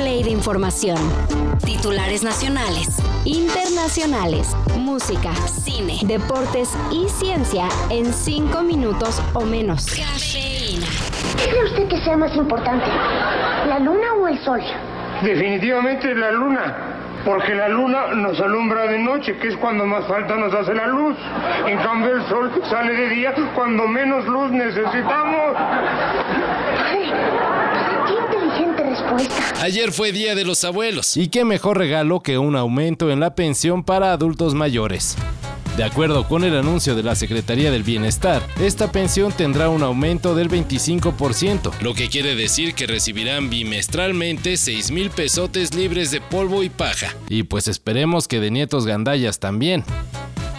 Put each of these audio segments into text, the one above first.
play de información. Titulares nacionales, internacionales, música, cine, deportes y ciencia en 5 minutos o menos. Cafeína. ¿Qué cree usted que sea más importante? ¿La luna o el sol? Definitivamente la luna. Porque la luna nos alumbra de noche, que es cuando más falta nos hace la luz. En cambio el sol sale de día cuando menos luz necesitamos. Qué inteligente respuesta. Ayer fue Día de los Abuelos. Y qué mejor regalo que un aumento en la pensión para adultos mayores. De acuerdo con el anuncio de la Secretaría del Bienestar, esta pensión tendrá un aumento del 25%. Lo que quiere decir que recibirán bimestralmente 6 mil pesotes libres de polvo y paja. Y pues esperemos que de nietos gandallas también.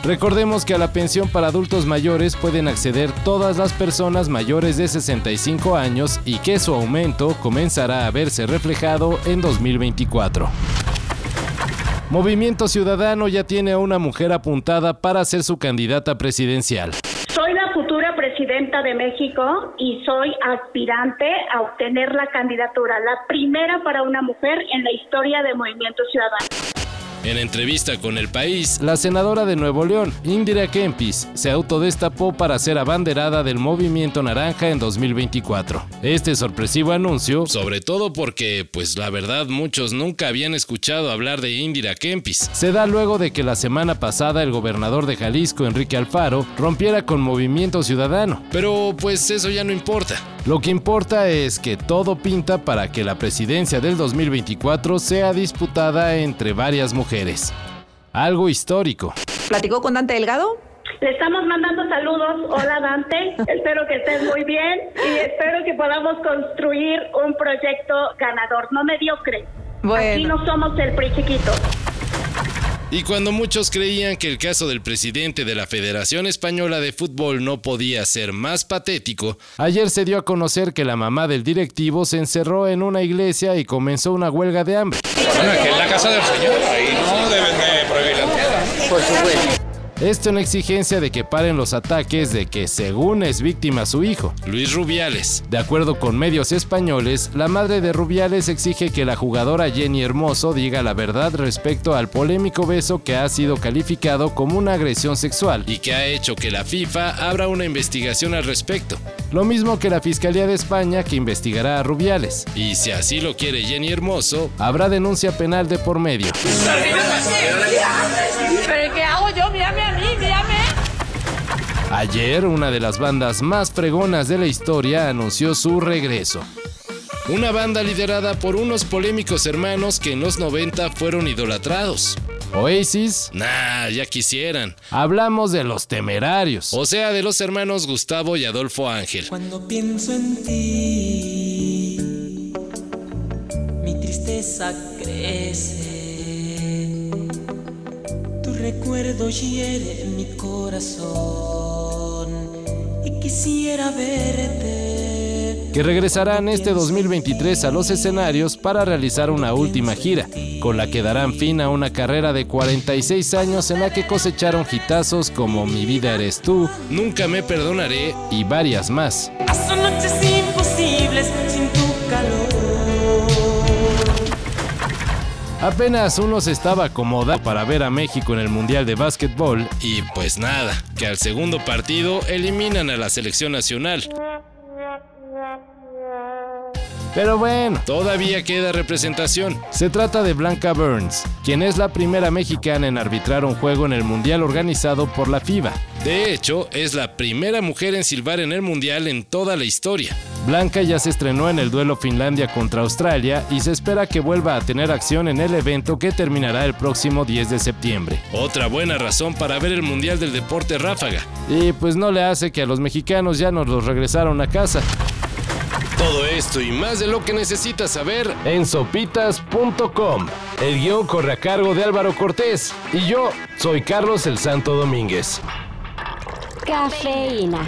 Recordemos que a la pensión para adultos mayores pueden acceder todas las personas mayores de 65 años y que su aumento comenzará a verse reflejado en 2024. Movimiento Ciudadano ya tiene a una mujer apuntada para ser su candidata presidencial. Soy la futura presidenta de México y soy aspirante a obtener la candidatura, la primera para una mujer en la historia de Movimiento Ciudadano. En entrevista con El País, La senadora de Nuevo León, Indira Kempis, se autodestapó para ser abanderada del Movimiento Naranja en 2024. Este sorpresivo anuncio sobre todo porque, pues la verdad, muchos nunca habían escuchado hablar de Indira Kempis. se da luego de que la semana pasada el gobernador de Jalisco, Enrique Alfaro, rompiera con Movimiento Ciudadano. Pero pues eso ya no importa. Lo que importa es que todo pinta para que la presidencia del 2024 sea disputada entre varias mujeres. Algo histórico. ¿Platicó con Dante Delgado? Le estamos mandando saludos. Hola Dante, espero que estés muy bien y espero que podamos construir un proyecto ganador, no mediocre. Aquí Bueno. no somos el PRI chiquito. Y cuando muchos creían que el caso del presidente de la Federación Española de Fútbol no podía ser más patético, Ayer se dio a conocer que la mamá del directivo se encerró en una iglesia y comenzó una huelga de hambre. Bueno, es que es la casa del Señor, ahí no deben de prohibir la entrada. Esto en exigencia de que paren los ataques de que según es víctima su hijo. Luis Rubiales, De acuerdo con medios españoles, la madre de Rubiales exige que la jugadora Jenny Hermoso diga la verdad respecto al polémico beso que ha sido calificado como una agresión sexual, y que ha hecho que la FIFA abra una investigación al respecto. lo mismo que la Fiscalía de España que investigará a Rubiales. Y si así lo quiere Jenny Hermoso, Habrá denuncia penal de por medio. ¿Pero qué hago yo? Mírame. Ayer, una de las bandas más fregonas de la historia anunció su regreso. una banda liderada por unos polémicos hermanos que en los 90 fueron idolatrados. Oasis, Nah, ya quisieran. hablamos de los temerarios. O sea, de los hermanos Gustavo y Adolfo Ángel. Cuando pienso en ti, mi tristeza crece. Tu recuerdo hiere mi corazón quisiera verte. que regresarán este 2023 a los escenarios para realizar una última gira, con la que darán fin a una carrera de 46 años en la que cosecharon hitazos como Mi vida eres tú Nunca me perdonaré. y varias más. Son noches imposibles sin tu calor. Apenas uno se estaba acomodando para ver a México en el Mundial de Básquetbol Y pues nada, que al segundo partido eliminan a la selección nacional. Pero bueno, Todavía queda representación. se trata de Blanca Burns, quien es la primera mexicana en arbitrar un juego en el Mundial organizado por la FIBA. De hecho, es la primera mujer en silbar en el mundial en toda la historia. Blanca ya se estrenó en el duelo Finlandia contra Australia y se espera que vuelva a tener acción en el evento que terminará el próximo 10 de septiembre. Otra buena razón para ver el mundial del deporte ráfaga. Y pues no le hace que a los mexicanos ya nos los regresaron a casa. Todo esto y más de lo que necesitas saber En sopitas.com. El guion corre a cargo de Álvaro Cortés y yo soy Carlos el Santo Domínguez. Cafeína.